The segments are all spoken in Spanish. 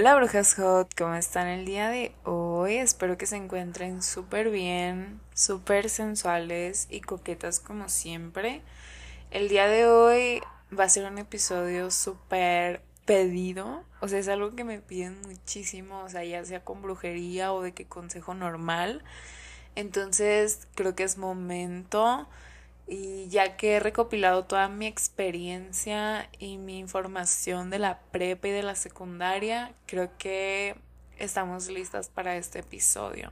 Hola brujas hot, ¿cómo están el día de hoy? Espero que se encuentren súper bien, súper sensuales y coquetas como siempre. El día de hoy va a ser un episodio súper pedido, o sea, es algo que me piden muchísimo, o sea, ya sea con brujería o de qué consejo normal. Entonces creo que es momento y ya que he recopilado toda mi experiencia y mi información de la prepa y de la secundaria, creo que estamos listas para este episodio.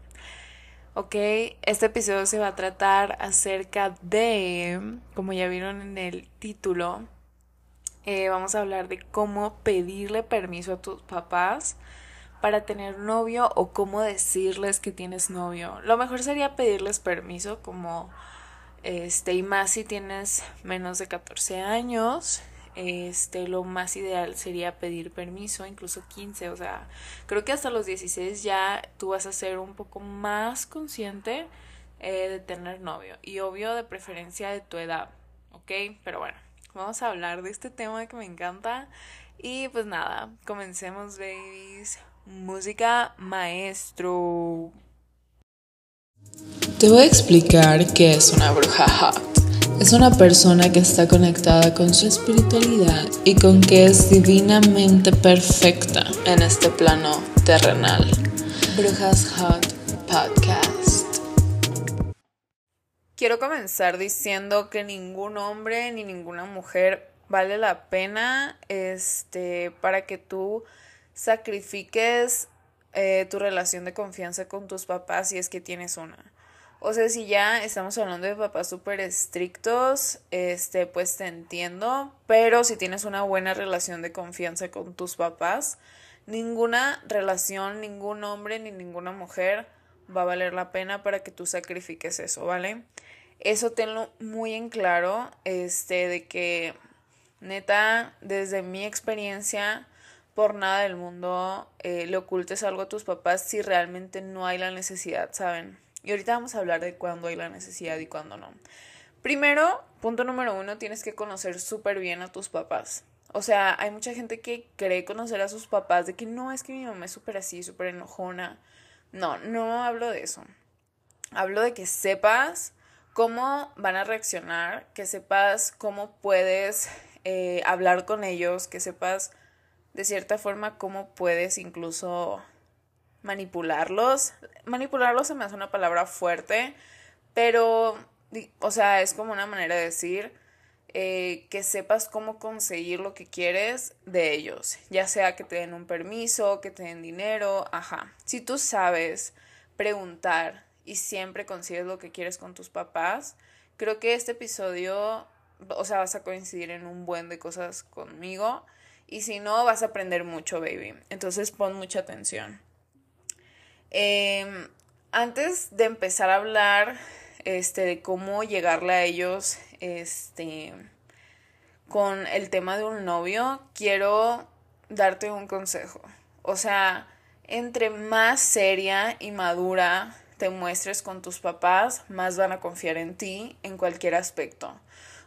Ok, este episodio se va a tratar acerca de, como ya vieron en el título, eh, vamos a hablar de cómo pedirle permiso a tus papás para tener novio o cómo decirles que tienes novio. Lo mejor sería pedirles permiso como este, y más si tienes menos de 14 años, este, lo más ideal sería pedir permiso, incluso 15, o sea, creo que hasta los 16 ya tú vas a ser un poco más consciente eh, de tener novio y obvio de preferencia de tu edad, ¿ok? Pero bueno, vamos a hablar de este tema que me encanta y pues nada, comencemos babies, música maestro. Te voy a explicar qué es una bruja hot. Es una persona que está conectada con su espiritualidad y con que es divinamente perfecta en este plano terrenal. Brujas Hot Podcast. Quiero comenzar diciendo que ningún hombre ni ninguna mujer vale la pena este para que tú sacrifiques eh, tu relación de confianza con tus papás si es que tienes una. O sea, si ya estamos hablando de papás súper estrictos, este, pues te entiendo, pero si tienes una buena relación de confianza con tus papás, ninguna relación, ningún hombre ni ninguna mujer va a valer la pena para que tú sacrifiques eso, ¿vale? Eso tenlo muy en claro, este, de que neta, desde mi experiencia, por nada del mundo eh, le ocultes algo a tus papás si realmente no hay la necesidad, ¿saben? Y ahorita vamos a hablar de cuándo hay la necesidad y cuándo no. Primero, punto número uno, tienes que conocer súper bien a tus papás. O sea, hay mucha gente que cree conocer a sus papás de que no, es que mi mamá es súper así, súper enojona. No, no hablo de eso. Hablo de que sepas cómo van a reaccionar, que sepas cómo puedes eh, hablar con ellos, que sepas de cierta forma cómo puedes incluso manipularlos. Manipularlos se me hace una palabra fuerte, pero, o sea, es como una manera de decir eh, que sepas cómo conseguir lo que quieres de ellos, ya sea que te den un permiso, que te den dinero, ajá. Si tú sabes preguntar y siempre consigues lo que quieres con tus papás, creo que este episodio, o sea, vas a coincidir en un buen de cosas conmigo. Y si no, vas a aprender mucho, baby. Entonces pon mucha atención. Em, antes de empezar a hablar este, de cómo llegarle a ellos este, con el tema de un novio, quiero darte un consejo. O sea, entre más seria y madura te muestres con tus papás, más van a confiar en ti en cualquier aspecto.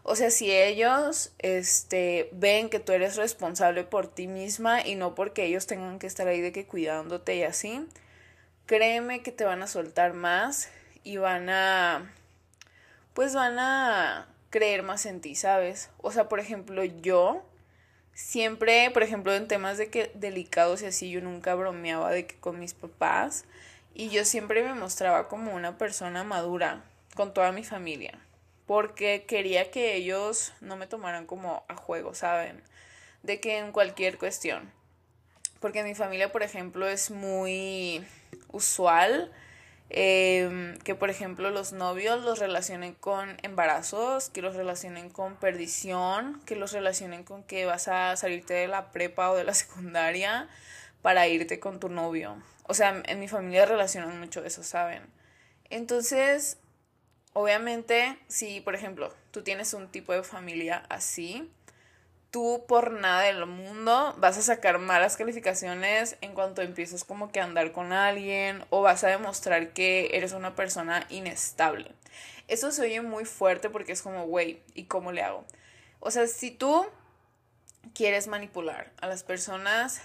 O sea, si ellos este, ven que tú eres responsable por ti misma y no porque ellos tengan que estar ahí de que cuidándote y así, créeme que te van a soltar más y van a, pues van a creer más en ti, ¿sabes? O sea, por ejemplo, yo siempre, por ejemplo, en temas de que delicados y así, yo nunca bromeaba de que con mis papás y yo siempre me mostraba como una persona madura con toda mi familia, porque quería que ellos no me tomaran como a juego, ¿saben? De que en cualquier cuestión. Porque mi familia, por ejemplo, es muy usual em, que, por ejemplo, los novios los relacionen con embarazos, que los relacionen con perdición, que los relacionen con que vas a salirte de la prepa o de la secundaria para irte con tu novio. O sea, en mi familia relacionan mucho eso, ¿saben? Entonces, obviamente, si, por ejemplo, tú tienes un tipo de familia así, tú por nada del mundo vas a sacar malas calificaciones en cuanto empieces como que a andar con alguien o vas a demostrar que eres una persona inestable. Eso se oye muy fuerte porque es como, güey, ¿y cómo le hago? O sea, si tú quieres manipular a las personas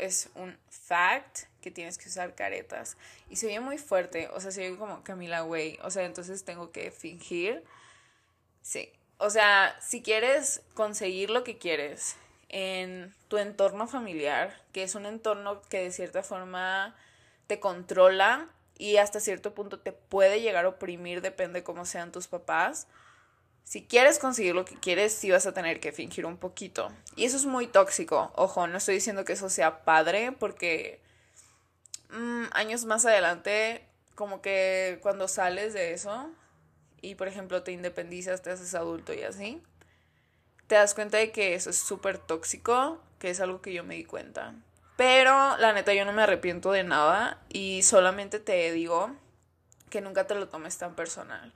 es un fact que tienes que usar caretas. Y se oye muy fuerte, o sea, se oye como Camila, güey. O sea, entonces tengo que fingir. Sí. O sea, si quieres conseguir lo que quieres en tu entorno familiar, que es un entorno que de cierta forma te controla y hasta cierto punto te puede llegar a oprimir, depende cómo sean tus papás. Si quieres conseguir lo que quieres, sí vas a tener que fingir un poquito. Y eso es muy tóxico. Ojo, no estoy diciendo que eso sea padre, porque mm, años más adelante, como que cuando sales de eso y, por ejemplo, te independizas, te haces adulto y así, te das cuenta de que eso es súper tóxico, que es algo que yo me di cuenta. Pero la neta yo no me arrepiento de nada y solamente te digo que nunca te lo tomes tan personal.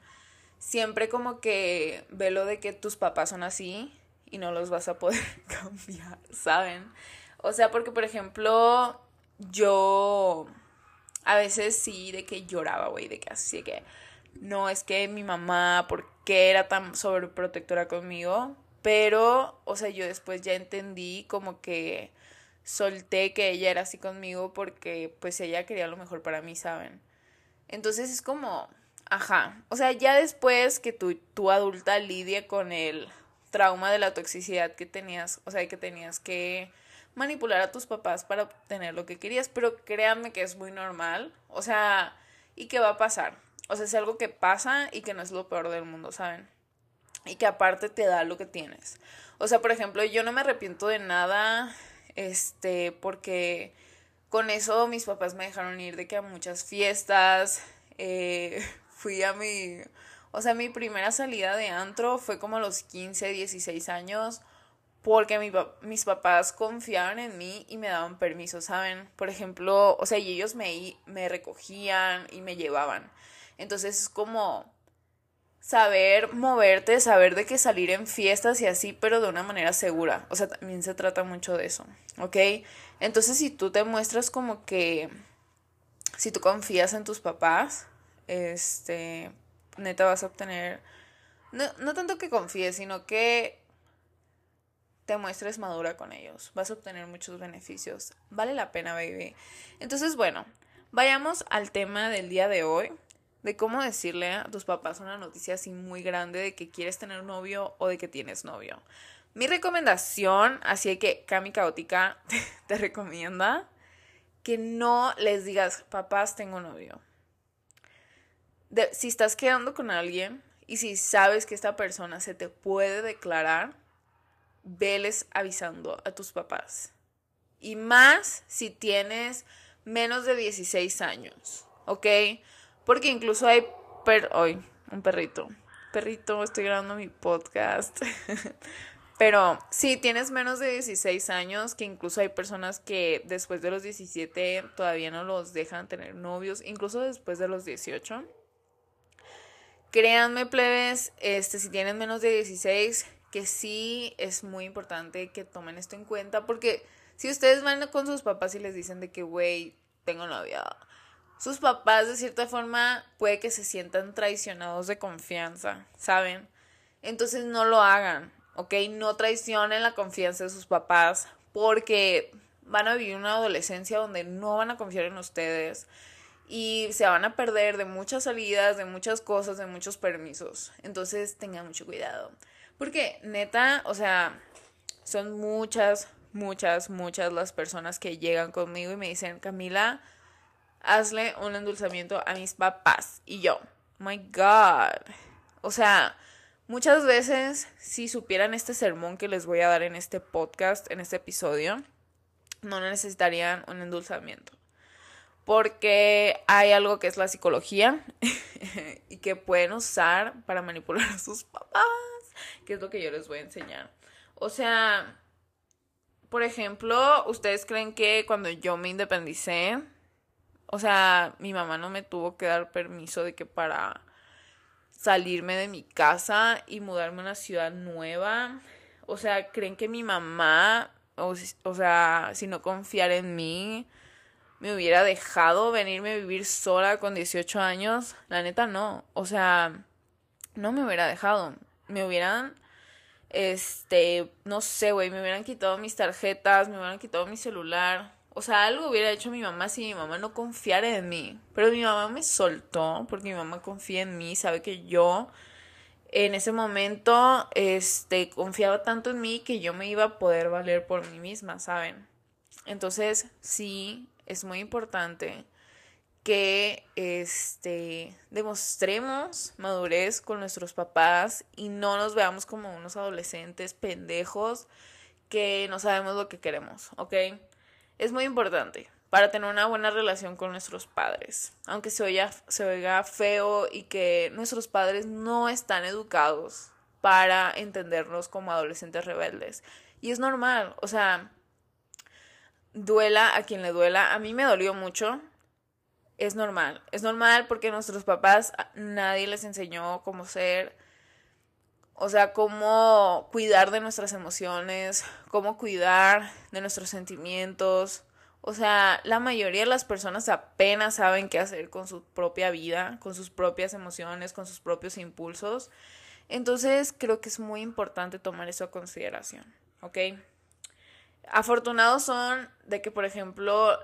Siempre como que ve lo de que tus papás son así y no los vas a poder cambiar, ¿saben? O sea, porque por ejemplo, yo a veces sí de que lloraba, güey, de que así que no es que mi mamá, ¿por qué era tan sobreprotectora conmigo? Pero, o sea, yo después ya entendí como que solté que ella era así conmigo porque pues ella quería lo mejor para mí, ¿saben? Entonces es como, ajá, o sea, ya después que tu, tu adulta lidie con el trauma de la toxicidad que tenías, o sea, que tenías que manipular a tus papás para obtener lo que querías, pero créanme que es muy normal, o sea, y que va a pasar, o sea, es algo que pasa y que no es lo peor del mundo, ¿saben? Y que aparte te da lo que tienes. O sea, por ejemplo, yo no me arrepiento de nada este, porque con eso mis papás me dejaron ir de que a muchas fiestas, eh, fui a mi, o sea, mi primera salida de antro fue como a los 15, 16 años, porque mi, mis papás confiaban en mí y me daban permiso, ¿saben? Por ejemplo, o sea, y ellos me, me recogían y me llevaban. Entonces es como saber moverte, saber de qué salir en fiestas y así, pero de una manera segura. O sea, también se trata mucho de eso, ¿ok? Entonces, si tú te muestras como que, si tú confías en tus papás, este, neta vas a obtener, no, no tanto que confíes, sino que te muestres madura con ellos. Vas a obtener muchos beneficios. Vale la pena, baby. Entonces, bueno, vayamos al tema del día de hoy de cómo decirle a tus papás una noticia así muy grande de que quieres tener un novio o de que tienes novio. Mi recomendación, así que Cami Caótica te, recomienda que no les digas, papás, tengo novio. si estás quedando con alguien y si sabes que esta persona se te puede declarar, veles avisando a tus papás. Y más si tienes menos de 16 años, ¿ok? Porque incluso hay per hoy un perrito. Perrito, estoy grabando mi podcast. Pero sí, tienes menos de 16 años, que incluso hay personas que después de los 17 todavía no los dejan tener novios, incluso después de los 18. Créanme, plebes, este, si tienen menos de 16, que sí es muy importante que tomen esto en cuenta, porque si ustedes van con sus papás y les dicen de que, güey, tengo novia, sus papás de cierta forma puede que se sientan traicionados de confianza, ¿saben? Entonces no lo hagan, ¿ok? No traicionen la confianza de sus papás porque van a vivir una adolescencia donde no van a confiar en ustedes y se van a perder de muchas salidas, de muchas cosas, de muchos permisos. Entonces tengan mucho cuidado. Porque neta, o sea, son muchas, muchas, muchas las personas que llegan conmigo y me dicen, Camila, hazle un endulzamiento a mis papás. Y yo, my God. O sea, muchas veces, si supieran este sermón que les voy a dar en este podcast, en este episodio, no necesitarían un endulzamiento. Porque hay algo que es la psicología y que pueden usar para manipular a sus papás, que es lo que yo les voy a enseñar. O sea, por ejemplo, ustedes creen que cuando yo me independicé, o sea, mi mamá no me tuvo que dar permiso de que para salirme de mi casa y mudarme a una ciudad nueva. O sea, creen que mi mamá, o, sea, si no confiar en mí, me hubiera dejado venirme a vivir sola con 18 años. La neta no. O sea, no me hubiera dejado. Me hubieran, este, no sé, güey, me hubieran quitado mis tarjetas, me hubieran quitado mi celular, O sea, algo hubiera hecho mi mamá si mi mamá no confiara en mí. Pero mi mamá me soltó porque mi mamá confía en mí, sabe que yo en ese momento este confiaba tanto en mí que yo me iba a poder valer por mí misma, ¿saben? Entonces, sí, es muy importante que este demostremos madurez con nuestros papás y no nos veamos como unos adolescentes pendejos que no sabemos lo que queremos, ¿ok? Es muy importante para tener una buena relación con nuestros padres, aunque se oiga, se oiga feo y que nuestros padres no están educados para entendernos como adolescentes rebeldes. Y es normal, o sea, duela a quien le duela. A mí me dolió mucho es normal. Es normal porque nuestros papás nadie les enseñó cómo ser, o sea, cómo cuidar de nuestras emociones, cómo cuidar de nuestros sentimientos. O sea, la mayoría de las personas apenas saben qué hacer con su propia vida, con sus propias emociones, con sus propios impulsos. Entonces, creo que es muy importante tomar eso a consideración, ¿ok? afortunados son de que, por ejemplo,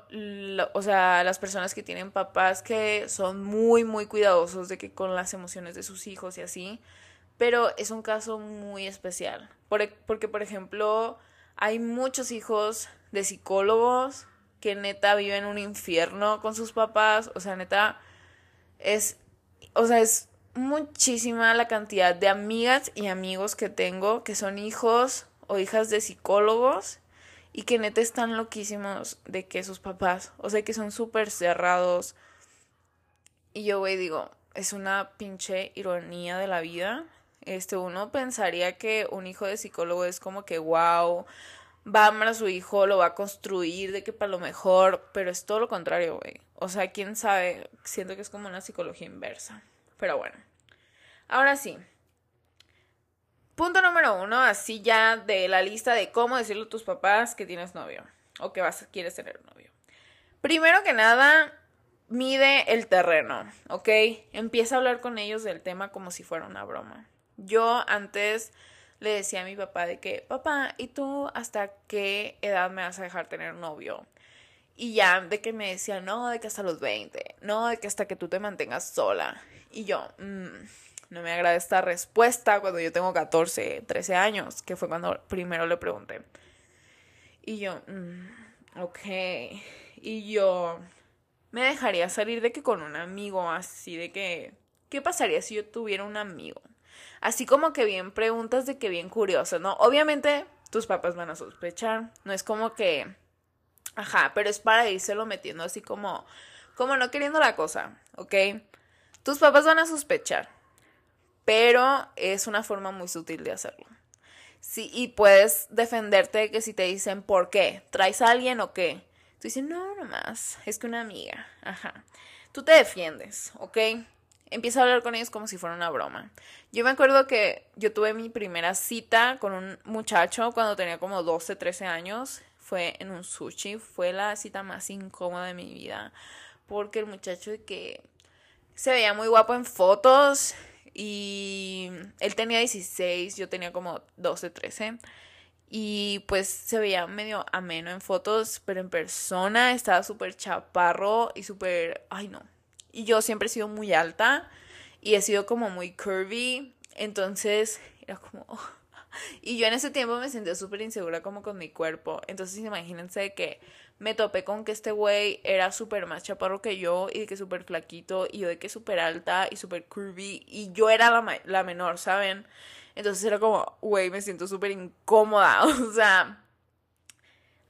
o sea, las personas que tienen papás que son muy, muy cuidadosos de que con las emociones de sus hijos y así, pero es un caso muy especial, porque, por ejemplo, hay muchos hijos de psicólogos que neta viven un infierno con sus papás, o sea, neta, es, o sea, es muchísima la cantidad de amigas y amigos que tengo que son hijos o hijas de psicólogos y que neta están loquísimos de que sus papás, o sea, que son súper cerrados. Y yo, güey, digo, es una pinche ironía de la vida. Este, uno pensaría que un hijo de psicólogo es como que, wow, va a amar a su hijo, lo va a construir, de que para lo mejor, pero es todo lo contrario, güey. O sea, quién sabe, siento que es como una psicología inversa. Pero bueno. Ahora sí, Punto número uno, así ya de la lista de cómo decirle a tus papás que tienes novio o que vas, quieres tener novio. Primero que nada, mide el terreno, ¿ok? Empieza a hablar con ellos del tema como si fuera una broma. Yo antes le decía a mi papá de que, papá, ¿y tú hasta qué edad me vas a dejar tener novio? Y ya, de que me decía, no, de que hasta los 20, no, de que hasta que tú te mantengas sola. Y yo, mmm no me agrada esta respuesta cuando yo tengo 14, 13 años, que fue cuando primero le pregunté. Y yo, mm, ok. Y yo me dejaría salir de que con un amigo, así de que, ¿qué pasaría si yo tuviera un amigo? Así como que bien preguntas de que bien curiosas, ¿no? Obviamente tus papás van a sospechar, no es como que, ajá, pero es para lo metiendo así como, como no queriendo la cosa, ¿ok? Tus papás van a sospechar pero es una forma muy sutil de hacerlo. Sí, y puedes defenderte de que si te dicen, ¿por qué? ¿Traes a alguien o qué? Tú dices, no, nomás, es que una amiga. Ajá. Tú te defiendes, ¿ok? Empieza a hablar con ellos como si fuera una broma. Yo me acuerdo que yo tuve mi primera cita con un muchacho cuando tenía como 12, 13 años. Fue en un sushi. Fue la cita más incómoda de mi vida. Porque el muchacho que se veía muy guapo en fotos y él tenía 16, yo tenía como 12, 13. Y pues se veía medio ameno en fotos, pero en persona estaba súper chaparro y súper... Ay no. Y yo siempre he sido muy alta y he sido como muy curvy. Entonces era como... Y yo en ese tiempo me sentía súper insegura como con mi cuerpo. Entonces imagínense que me topé con que este güey era súper más chaparro que yo y de que súper flaquito y yo de que súper alta y súper curvy y yo era la, la menor, ¿saben? Entonces era como, güey, me siento súper incómoda, o sea,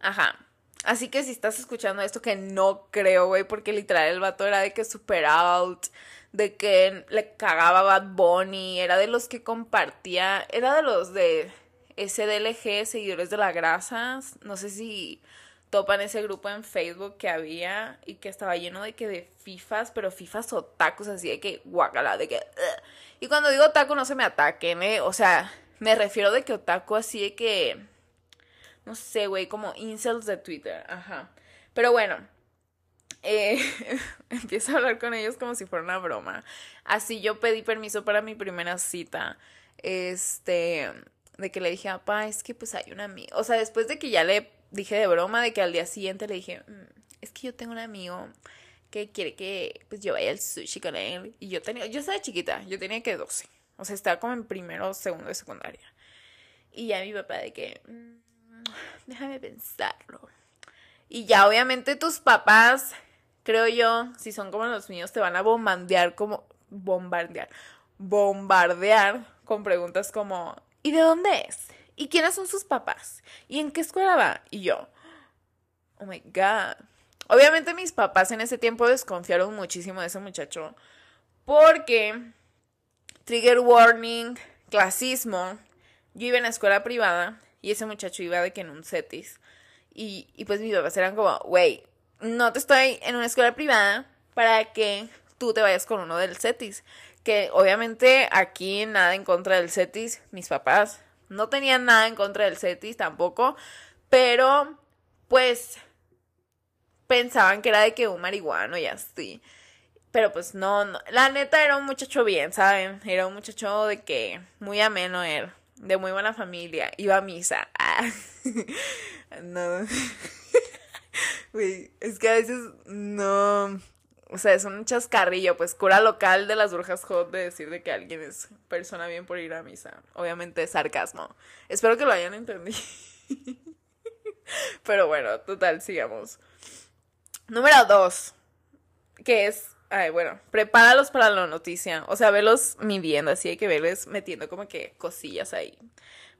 ajá. Así que si estás escuchando esto, que no creo, güey, porque literal el vato era de que super out, de que le cagaba Bad Bunny, era de los que compartía, era de los de SDLG, seguidores de la grasa, no sé si topan ese grupo en Facebook que había y que estaba lleno de que de fifas, pero fifas o tacos así de que guacala, de que... Y cuando digo taco no se me ataquen, ¿eh? O sea, me refiero de que otaku así de que... No sé, güey, como incels de Twitter, ajá. Pero bueno, eh, empiezo a hablar con ellos como si fuera una broma. Así yo pedí permiso para mi primera cita. Este, de que le dije, papá, es que pues hay una amiga. O sea, después de que ya le dije de broma de que al día siguiente le dije, "Mm, es que yo tengo un amigo que quiere que pues yo vaya al sushi con él. Y yo tenía, yo estaba chiquita, yo tenía que 12. O sea, estaba como en primero segundo de secundaria. Y ya mi papá de que, "Mm, déjame pensarlo. Y ya obviamente tus papás, creo yo, si son como los míos, te van a bombardear como, bombardear, bombardear con preguntas como, ¿y de dónde es? ¿Y quiénes son sus papás? ¿Y en qué escuela va? Y yo, oh my god. Obviamente mis papás en ese tiempo desconfiaron muchísimo de ese muchacho porque trigger warning, clasismo, yo iba en la escuela privada y ese muchacho iba de que en un CETIS. Y, y pues mis papás eran como, güey, no te estoy en una escuela privada para que tú te vayas con uno del CETIS. Que obviamente aquí nada en contra del CETIS, mis papás no tenían nada en contra del CETIS tampoco, pero pues pensaban que era de que un marihuano y así. Pero pues no, no, la neta era un muchacho bien, ¿saben? Era un muchacho de que muy ameno era, de muy buena familia, iba a misa. Ah. no. Güey, es que a veces no. O sea, es un chascarrillo, pues cura local de las brujas hot de decir de que alguien es persona bien por ir a misa. Obviamente sarcasmo. Espero que lo hayan entendido. Pero bueno, total, sigamos. Número dos, que es, ay, bueno, prepáralos para la noticia. O sea, velos midiendo, así hay que verles metiendo como que cosillas ahí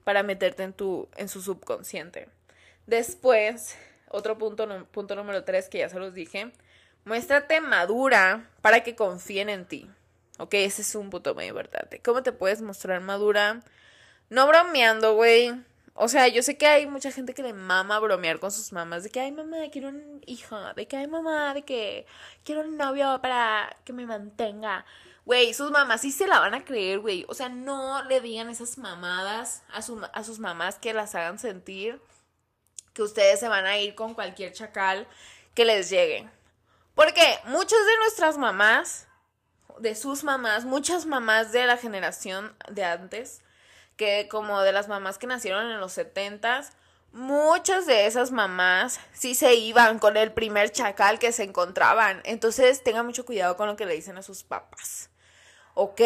para meterte en tu, en su subconsciente. Después, otro punto, punto número tres que ya se los dije, muéstrate madura para que confíen en ti. Ok, ese es un punto muy importante. ¿Cómo te puedes mostrar madura? No bromeando, güey. O sea, yo sé que hay mucha gente que le mama bromear con sus mamás, de que, ay mamá, quiero un hijo, de que, ay mamá, de que quiero un novio para que me mantenga. Güey, sus mamás sí se la van a creer, güey. O sea, no le digan esas mamadas a, su, a sus mamás que las hagan sentir que ustedes se van a ir con cualquier chacal que les llegue. Porque muchas de nuestras mamás, de sus mamás, muchas mamás de la generación de antes, que como de las mamás que nacieron en los setentas, muchas de esas mamás sí se iban con el primer chacal que se encontraban. Entonces tengan mucho cuidado con lo que le dicen a sus papás. ¿Ok?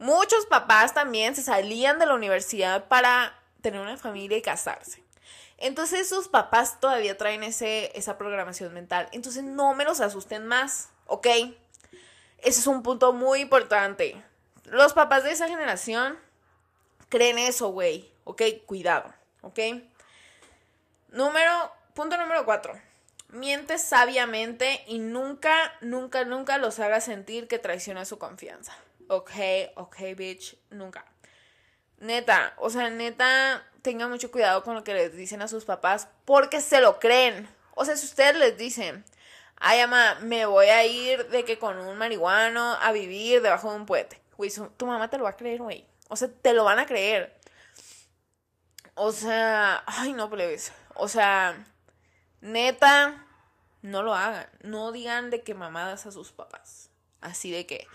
Muchos papás también se salían de la universidad para tener una familia y casarse. Entonces sus papás todavía traen ese, esa programación mental. Entonces no me los asusten más, ¿ok? Ese es un punto muy importante. Los papás de esa generación creen eso, güey. ¿Ok? Cuidado, ¿ok? Número, punto número cuatro. Miente sabiamente y nunca, nunca, nunca los haga sentir que traiciona su confianza. Ok, ok, bitch, nunca. Neta, o sea, neta, tengan mucho cuidado con lo que les dicen a sus papás porque se lo creen. O sea, si ustedes les dicen, ay, mamá, me voy a ir de que con un marihuano a vivir debajo de un puente. Güey, tu mamá te lo va a creer, güey. O sea, te lo van a creer. O sea, ay, no, plebes. O sea, neta, no lo hagan. No digan de que mamadas a sus papás. Así de que,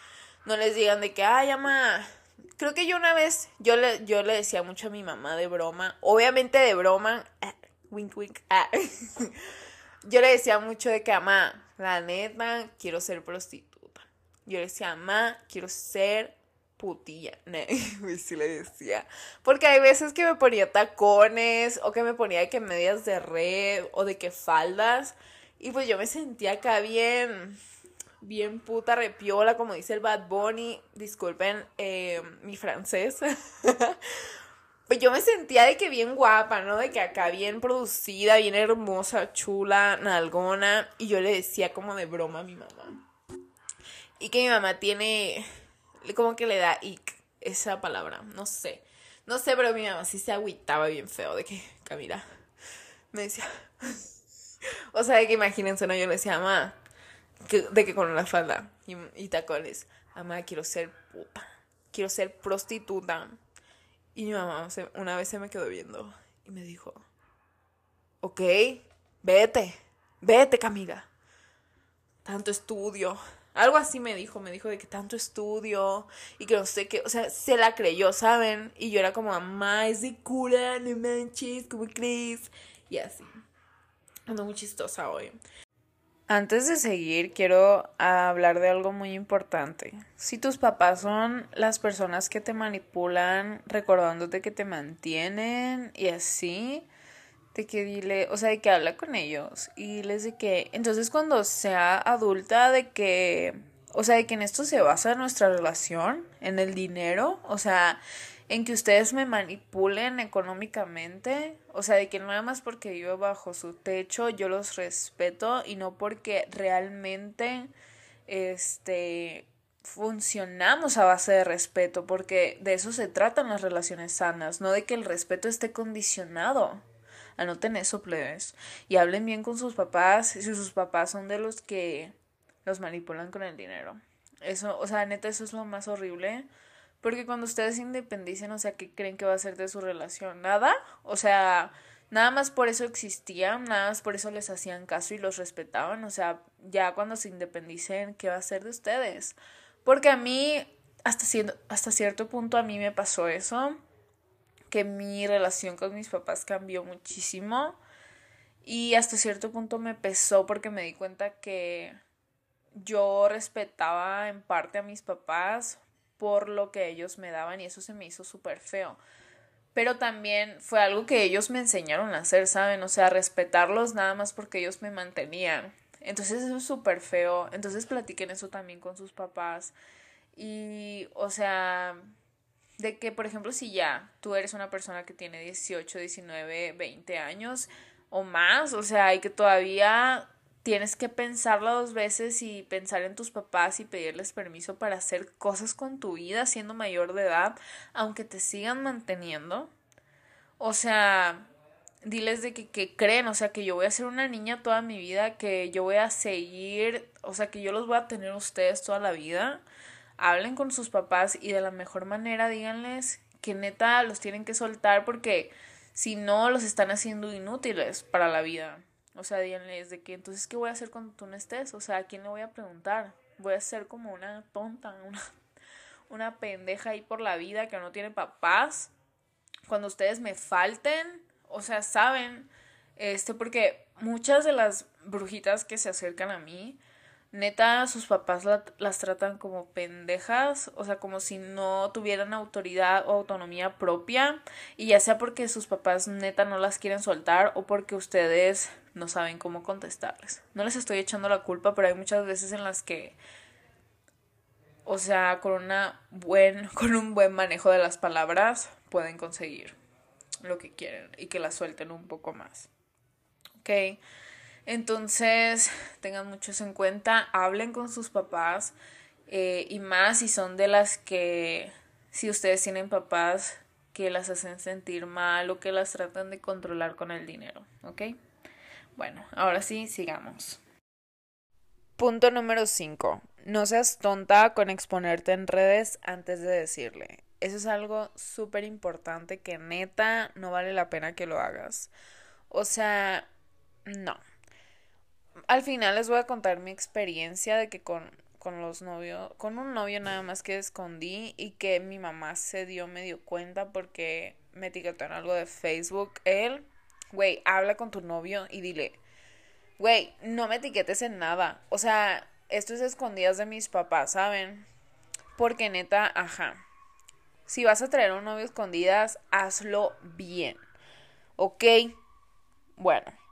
no les digan de que, ay, mamá, creo que yo una vez, yo le, yo le decía mucho a mi mamá de broma, obviamente de broma, ah, wink wink, ah. yo le decía mucho de que, mamá, la neta, quiero ser prostituta. Yo le decía, mamá, quiero ser putilla. sí le decía. Porque hay veces que me ponía tacones, o que me ponía de que medias de red, o de que faldas, y pues yo me sentía acá bien bien puta repiola, como dice el Bad Bunny. Disculpen eh, mi francés. pues yo me sentía de que bien guapa, ¿no? De que acá bien producida, bien hermosa, chula, nalgona. Y yo le decía como de broma a mi mamá. Y que mi mamá tiene, como que le da ick esa palabra, no sé. No sé, pero mi mamá sí se agüitaba bien feo de que, Camila, me decía... o sea, de que imagínense, ¿no? Yo le decía, mamá, de que con una falda y, y tacones, mamá, quiero ser puta, quiero ser prostituta. Y mi mamá una vez se me quedó viendo y me dijo, ok, vete, vete Camila, tanto estudio. Algo así me dijo, me dijo de que tanto estudio y que no sé qué, o sea, se la creyó, ¿saben? Y yo era como, mamá, es de cura, no manches, como crees? Y así. Ando muy chistosa hoy. Antes de seguir, quiero hablar de algo muy importante. Si tus papás son las personas que te manipulan, recordándote que te mantienen y así, de que dile, o sea, de que habla con ellos y les de que, entonces cuando sea adulta, de que, o sea, de que en esto se basa nuestra relación, en el dinero, o sea, en que ustedes me manipulen económicamente, o sea, de que nada más porque vivo bajo su techo yo los respeto y no porque realmente este funcionamos a base de respeto, porque de eso se tratan las relaciones sanas, no de que el respeto esté condicionado. Anoten eso, plebes. Y hablen bien con sus papás, si sus papás son de los que los manipulan con el dinero. Eso, o sea, neta, eso es lo más horrible porque cuando ustedes independicen, o sea, ¿qué creen que va a ser de su relación? Nada. O sea, nada más por eso existían, nada más por eso les hacían caso y los respetaban. O sea, ya cuando se independicen, ¿qué va a ser de ustedes? Porque a mí, hasta, hasta cierto punto, a mí me pasó eso. Que mi relación con mis papás cambió muchísimo. Y hasta cierto punto me pesó porque me di cuenta que yo respetaba en parte a mis papás por lo que ellos me daban y eso se me hizo súper feo. Pero también fue algo que ellos me enseñaron a hacer, ¿saben? O sea, respetarlos nada más porque ellos me mantenían. Entonces eso es súper feo. Entonces platiquen eso también con sus papás. Y, o sea, de que, por ejemplo, si ya tú eres una persona que tiene 18, 19, 20 años o más, o sea, y que todavía tienes que pensarlo dos veces y pensar en tus papás y pedirles permiso para hacer cosas con tu vida siendo mayor de edad, aunque te sigan manteniendo. O sea, diles de que, que creen, o sea, que yo voy a ser una niña toda mi vida, que yo voy a seguir, o sea, que yo los voy a tener ustedes toda la vida. Hablen con sus papás y de la mejor manera díganles que neta los tienen que soltar porque si no los están haciendo inútiles para la vida. O sea, díganles de que entonces, ¿qué voy a hacer cuando tú no estés? O sea, ¿a quién le voy a preguntar? Voy a ser como una tonta, una, una pendeja ahí por la vida que no tiene papás. Cuando ustedes me falten, o sea, saben, este, porque muchas de las brujitas que se acercan a mí, neta, sus papás las tratan como pendejas, o sea, como si no tuvieran autoridad o autonomía propia, y ya sea porque sus papás neta no las quieren soltar o porque ustedes no saben cómo contestarles. No les estoy echando la culpa, pero hay muchas veces en las que, o sea, con, una buen, con un buen manejo de las palabras pueden conseguir lo que quieren y que las suelten un poco más. ¿Ok? Entonces, tengan mucho eso en cuenta, hablen con sus papás eh, y más si son de las que, si ustedes tienen papás que las hacen sentir mal o que las tratan de controlar con el dinero, ¿ok? Bueno, ahora sí, sigamos. Punto número 5. No seas tonta con exponerte en redes antes de decirle. Eso es algo súper importante que neta no vale la pena que lo hagas. O sea, no. Al final les voy a contar mi experiencia de que con, con los novios, con un novio nada más que escondí y que mi mamá se dio medio cuenta porque me etiquetó en algo de Facebook él güey, habla con tu novio y dile, güey, no me etiquetes en nada. O sea, esto es escondidas de mis papás, ¿saben? Porque neta, ajá. Si vas a traer un novio escondidas, hazlo bien. ¿Ok? Bueno.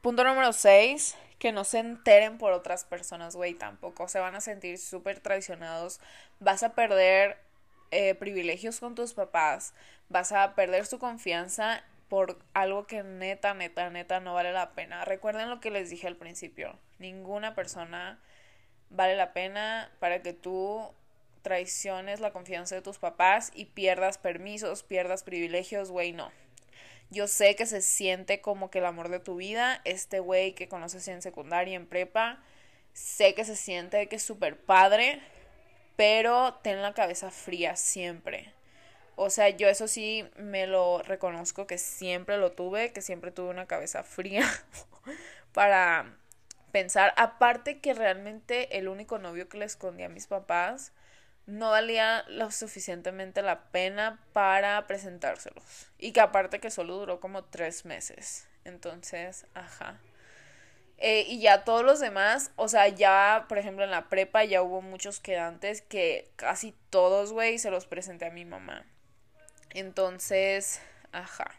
Punto número 6. Que no se enteren por otras personas, güey, tampoco. Se van a sentir súper traicionados. Vas a perder eh, privilegios con tus papás. Vas a perder su confianza por algo que neta, neta, neta no vale la pena. Recuerden lo que les dije al principio. Ninguna persona vale la pena para que tú traiciones la confianza de tus papás y pierdas permisos, pierdas privilegios, güey, no. Yo sé que se siente como que el amor de tu vida, este güey que conoces en secundaria, en prepa, sé que se siente que es súper padre, pero ten la cabeza fría siempre. O sea, yo eso sí me lo reconozco que siempre lo tuve, que siempre tuve una cabeza fría para pensar. Aparte que realmente el único novio que le escondía a mis papás no valía lo suficientemente la pena para presentárselos. Y que aparte que solo duró como tres meses. Entonces, ajá. Eh, y ya todos los demás, o sea, ya, por ejemplo, en la prepa ya hubo muchos quedantes que casi todos, güey, se los presenté a mi mamá. Entonces, ajá,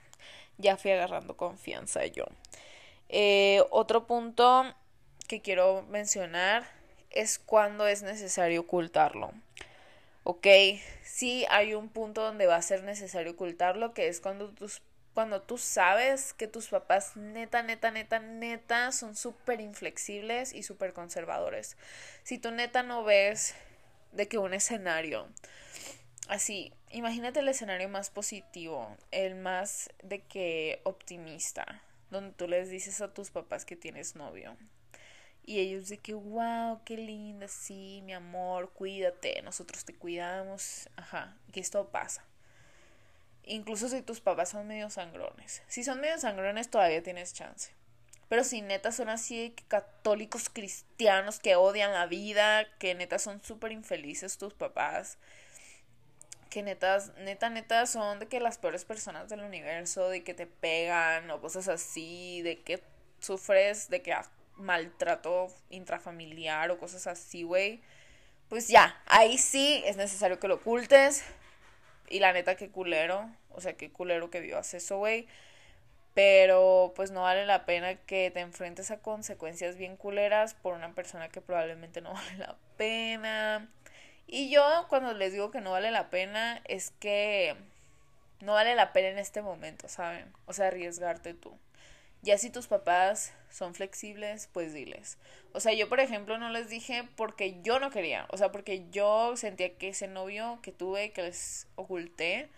ya fui agarrando confianza yo. Eh, otro punto que quiero mencionar es cuando es necesario ocultarlo. Ok, sí hay un punto donde va a ser necesario ocultarlo, que es cuando tus cuando tú sabes que tus papás neta, neta, neta, neta son súper inflexibles y súper conservadores. Si tú neta no ves de que un escenario así, imagínate el escenario más positivo, el más de que optimista, donde tú les dices a tus papás que tienes novio. Y ellos de que, wow, qué linda, sí, mi amor, cuídate, nosotros te cuidamos, ajá, que esto pasa. Incluso si tus papás son medio sangrones. Si son medio sangrones todavía tienes chance. Pero si neta son así católicos cristianos que odian la vida, que neta son súper infelices tus papás, que netas, neta, neta son de que las peores personas del universo, de que te pegan o cosas así, de que sufres de que maltrato intrafamiliar o cosas así, güey. Pues ya, ahí sí es necesario que lo ocultes, y la neta, qué culero. O sea, qué culero que vivas eso, güey. Pero pues no vale la pena que te enfrentes a consecuencias bien culeras por una persona que probablemente no vale la pena. Y yo cuando les digo que no vale la pena es que no vale la pena en este momento, ¿saben? O sea, arriesgarte tú. Ya si tus papás son flexibles, pues diles. O sea, yo por ejemplo no les dije porque yo no quería, o sea, porque yo sentía que ese novio que tuve, que les oculté,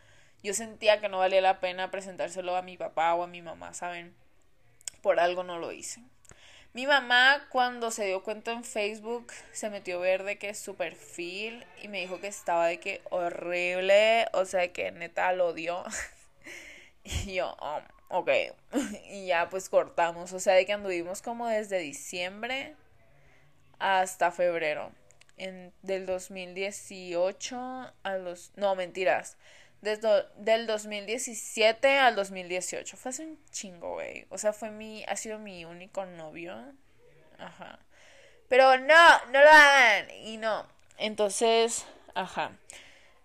yo sentía que no valía la pena presentárselo a mi papá o a mi mamá, ¿saben? Por algo no lo hice. Mi mamá cuando se dio cuenta en Facebook se metió a ver de que es su perfil y me dijo que estaba de que horrible, o sea que neta lo odió. y yo, oh ok, y ya pues cortamos, o sea, de que anduvimos como desde diciembre hasta febrero. En, del 2018 a los, no, mentiras, desde del 2017 al 2018, fue hace un chingo, güey, o sea, fue mi, ha sido mi único novio, ajá, pero no, no lo hagan, y no, entonces, ajá,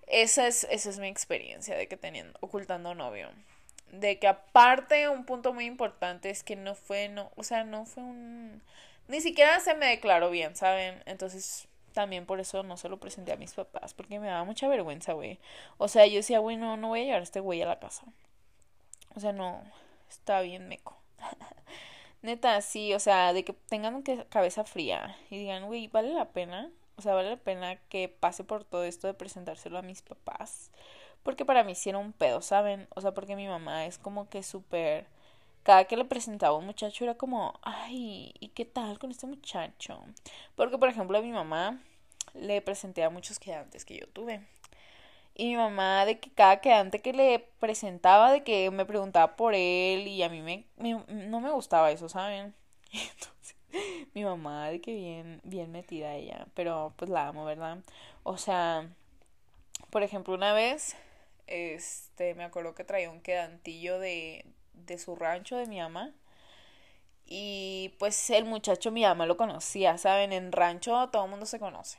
esa es, esa es mi experiencia de que teniendo, ocultando novio de que aparte un punto muy importante es que no fue, no, o sea, no fue un, ni siquiera se me declaró bien, ¿saben? Entonces también por eso no se lo presenté a mis papás, porque me daba mucha vergüenza, güey. O sea, yo decía, güey, no, no voy a llevar a este güey a la casa. O sea, no, está bien meco. Neta, sí, o sea, de que tengan que cabeza fría y digan, güey, vale la pena. O sea, vale la pena que pase por todo esto de presentárselo a mis papás. Porque para mí sí era un pedo, ¿saben? O sea, porque mi mamá es como que súper... Cada que le presentaba a un muchacho era como, ay, ¿y qué tal con este muchacho? Porque, por ejemplo, a mi mamá le presenté a muchos quedantes que yo tuve. Y mi mamá, de que cada quedante que le presentaba, de que me preguntaba por él y a mí me, no me gustaba eso, ¿saben? Entonces, mi mamá, de que bien, bien metida ella, pero pues la amo, ¿verdad? O sea, por ejemplo, una vez este, me acuerdo que traía un quedantillo de, de su rancho de mi ama. Y pues el muchacho mi ama lo conocía, ¿saben? En rancho todo el mundo se conoce.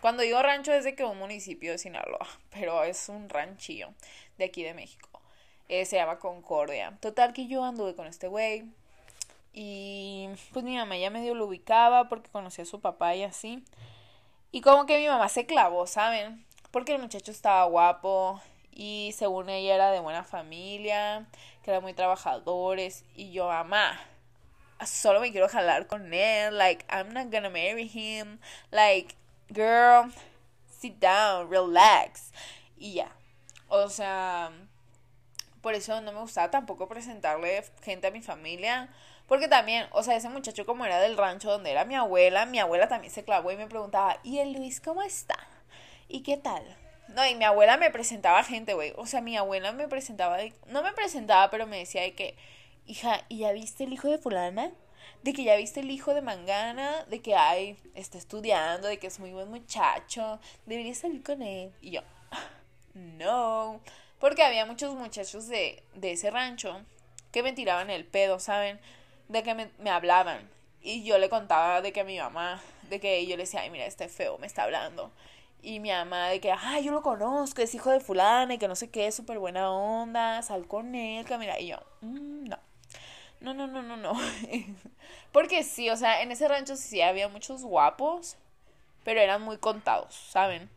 Cuando digo rancho es de que un municipio de Sinaloa, pero es un ranchillo de aquí de México. Eh, se llama Concordia. Total que yo anduve con este güey. Y pues mi mamá ya medio lo ubicaba porque conocía a su papá y así. Y como que mi mamá se clavó, ¿saben? Porque el muchacho estaba guapo, y según ella era de buena familia, que eran muy trabajadores y yo, mamá, solo me quiero jalar con él, like I'm not gonna marry him, like girl, sit down, relax y ya. O sea, por eso no me gustaba tampoco presentarle gente a mi familia. Porque también, o sea, ese muchacho como era del rancho donde era mi abuela, mi abuela también se clavó y me preguntaba, ¿y el Luis cómo está? ¿Y qué tal? No, y mi abuela me presentaba gente, güey. O sea, mi abuela me presentaba, no me presentaba, pero me decía de que, hija, ¿y ya viste el hijo de fulana? De que ya viste el hijo de Mangana, de que, ay, está estudiando, de que es muy buen muchacho, deberías salir con él. Y yo, no, porque había muchos muchachos de, de ese rancho que me tiraban el pedo, ¿saben? De que me, me hablaban. Y yo le contaba de que mi mamá, de que yo le decía, ay, mira, este feo me está hablando. Y mi mamá de que, ay, yo lo conozco, es hijo de fulana y que no sé qué, súper buena onda, sal con él, mira. Y yo, mm, no. No, no, no, no, no. Porque sí, o sea, en ese rancho sí había muchos guapos, pero eran muy contados, ¿saben?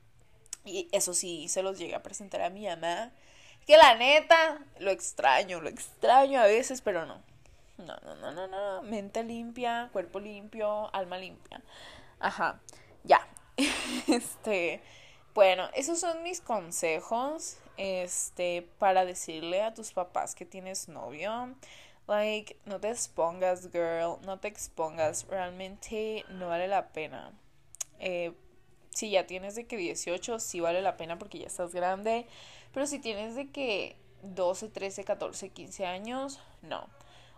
Y eso sí, se los llegué a presentar a mi mamá. Que la neta, lo extraño, lo extraño a veces, pero no. No, no, no, no, no. Mente limpia, cuerpo limpio, alma limpia. Ajá, ya. este, bueno, esos son mis consejos. Este, para decirle a tus papás que tienes novio. Like, no te expongas, girl. No te expongas. Realmente no vale la pena. Eh, si ya tienes de que 18, sí vale la pena porque ya estás grande. Pero si tienes de que 12, 13, 14, 15 años, no.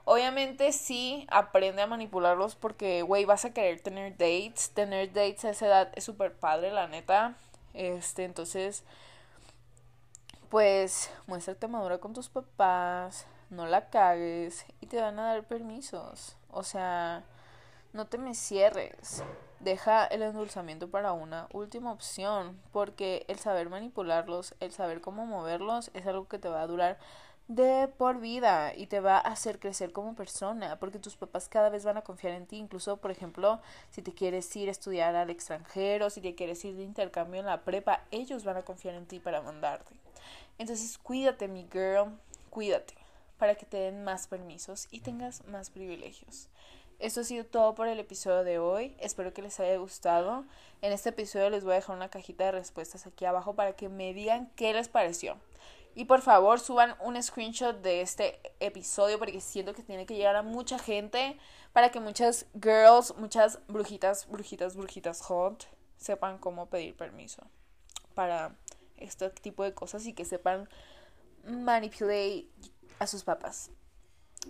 Obviamente sí, aprende a manipularlos porque, güey, vas a querer tener dates. Tener dates a esa edad es súper padre, la neta. Este, entonces, pues, muéstrate madura con tus papás, no la cagues y te van a dar permisos. O sea, no te me cierres. Deja el endulzamiento para una última opción, porque el saber manipularlos, el saber cómo moverlos, es algo que te va a durar de por vida y te va a hacer crecer como persona, porque tus papás cada vez van a confiar en ti, incluso por ejemplo, si te quieres ir a estudiar al extranjero, si te quieres ir de intercambio en la prepa, ellos van a confiar en ti para mandarte. Entonces, cuídate, mi girl, cuídate, para que te den más permisos y tengas más privilegios. Esto ha sido todo por el episodio de hoy. Espero que les haya gustado. En este episodio les voy a dejar una cajita de respuestas aquí abajo para que me digan qué les pareció. Y por favor suban un screenshot de este episodio porque siento que tiene que llegar a mucha gente para que muchas girls, muchas brujitas, brujitas, brujitas hot sepan cómo pedir permiso para este tipo de cosas y que sepan manipular a sus papás.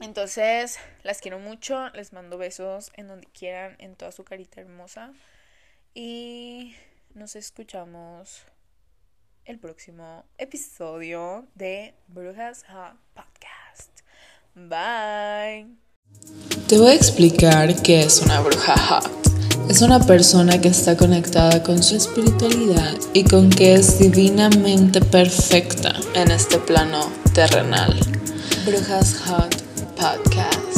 Entonces, las quiero mucho, les mando besos en donde quieran, en toda su carita hermosa y nos escuchamos el próximo episodio de Brujas Hot Podcast. Bye. Te voy a explicar qué es una bruja hot. Es una persona que está conectada con su espiritualidad y con que es divinamente perfecta en este plano terrenal. Brujas Hot Podcast.